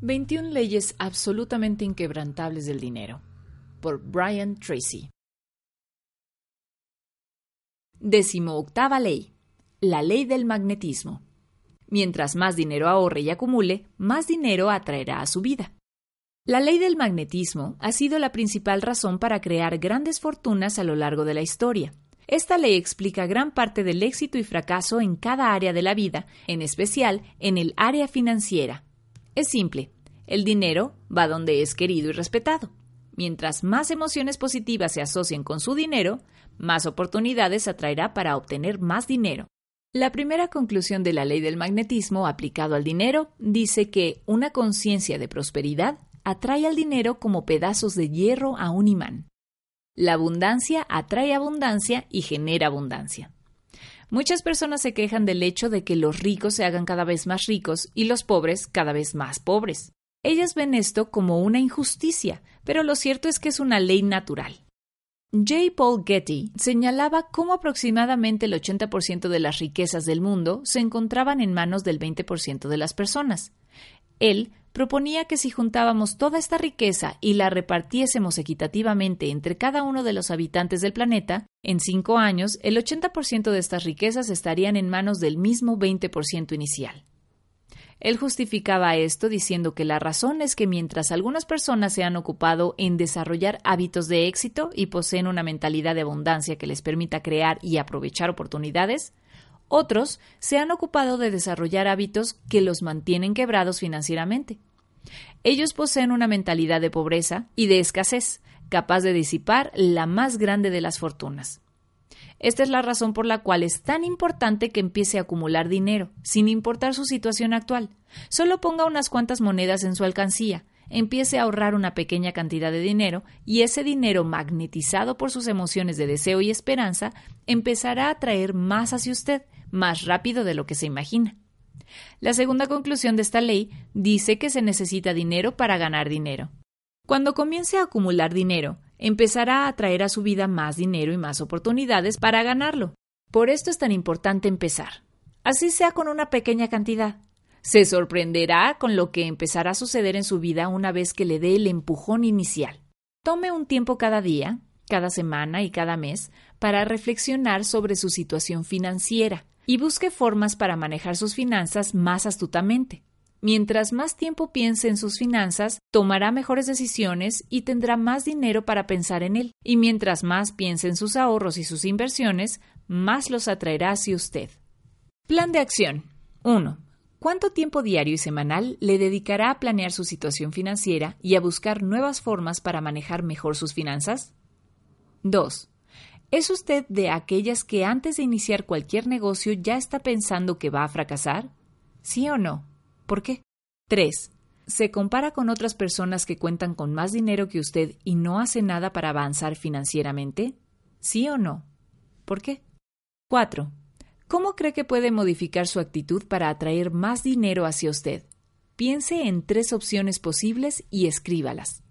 21 leyes absolutamente inquebrantables del dinero. Por Brian Tracy. Décimo octava ley. La ley del magnetismo. Mientras más dinero ahorre y acumule, más dinero atraerá a su vida. La ley del magnetismo ha sido la principal razón para crear grandes fortunas a lo largo de la historia. Esta ley explica gran parte del éxito y fracaso en cada área de la vida, en especial en el área financiera. Es simple, el dinero va donde es querido y respetado. Mientras más emociones positivas se asocien con su dinero, más oportunidades atraerá para obtener más dinero. La primera conclusión de la ley del magnetismo aplicado al dinero dice que una conciencia de prosperidad atrae al dinero como pedazos de hierro a un imán. La abundancia atrae abundancia y genera abundancia. Muchas personas se quejan del hecho de que los ricos se hagan cada vez más ricos y los pobres cada vez más pobres. Ellas ven esto como una injusticia, pero lo cierto es que es una ley natural. J. Paul Getty señalaba cómo aproximadamente el 80% de las riquezas del mundo se encontraban en manos del 20% de las personas. Él proponía que si juntábamos toda esta riqueza y la repartiésemos equitativamente entre cada uno de los habitantes del planeta, en cinco años el 80% de estas riquezas estarían en manos del mismo 20% inicial. Él justificaba esto diciendo que la razón es que mientras algunas personas se han ocupado en desarrollar hábitos de éxito y poseen una mentalidad de abundancia que les permita crear y aprovechar oportunidades, otros se han ocupado de desarrollar hábitos que los mantienen quebrados financieramente. Ellos poseen una mentalidad de pobreza y de escasez, capaz de disipar la más grande de las fortunas. Esta es la razón por la cual es tan importante que empiece a acumular dinero, sin importar su situación actual. Solo ponga unas cuantas monedas en su alcancía, empiece a ahorrar una pequeña cantidad de dinero y ese dinero magnetizado por sus emociones de deseo y esperanza empezará a atraer más hacia usted, más rápido de lo que se imagina. La segunda conclusión de esta ley dice que se necesita dinero para ganar dinero. Cuando comience a acumular dinero, empezará a atraer a su vida más dinero y más oportunidades para ganarlo. Por esto es tan importante empezar. Así sea con una pequeña cantidad. Se sorprenderá con lo que empezará a suceder en su vida una vez que le dé el empujón inicial. Tome un tiempo cada día, cada semana y cada mes para reflexionar sobre su situación financiera y busque formas para manejar sus finanzas más astutamente. Mientras más tiempo piense en sus finanzas, tomará mejores decisiones y tendrá más dinero para pensar en él. Y mientras más piense en sus ahorros y sus inversiones, más los atraerá hacia usted. Plan de acción. 1. ¿Cuánto tiempo diario y semanal le dedicará a planear su situación financiera y a buscar nuevas formas para manejar mejor sus finanzas? 2. ¿Es usted de aquellas que antes de iniciar cualquier negocio ya está pensando que va a fracasar? ¿Sí o no? ¿Por qué? 3. ¿Se compara con otras personas que cuentan con más dinero que usted y no hace nada para avanzar financieramente? ¿Sí o no? ¿Por qué? 4. ¿Cómo cree que puede modificar su actitud para atraer más dinero hacia usted? Piense en tres opciones posibles y escríbalas.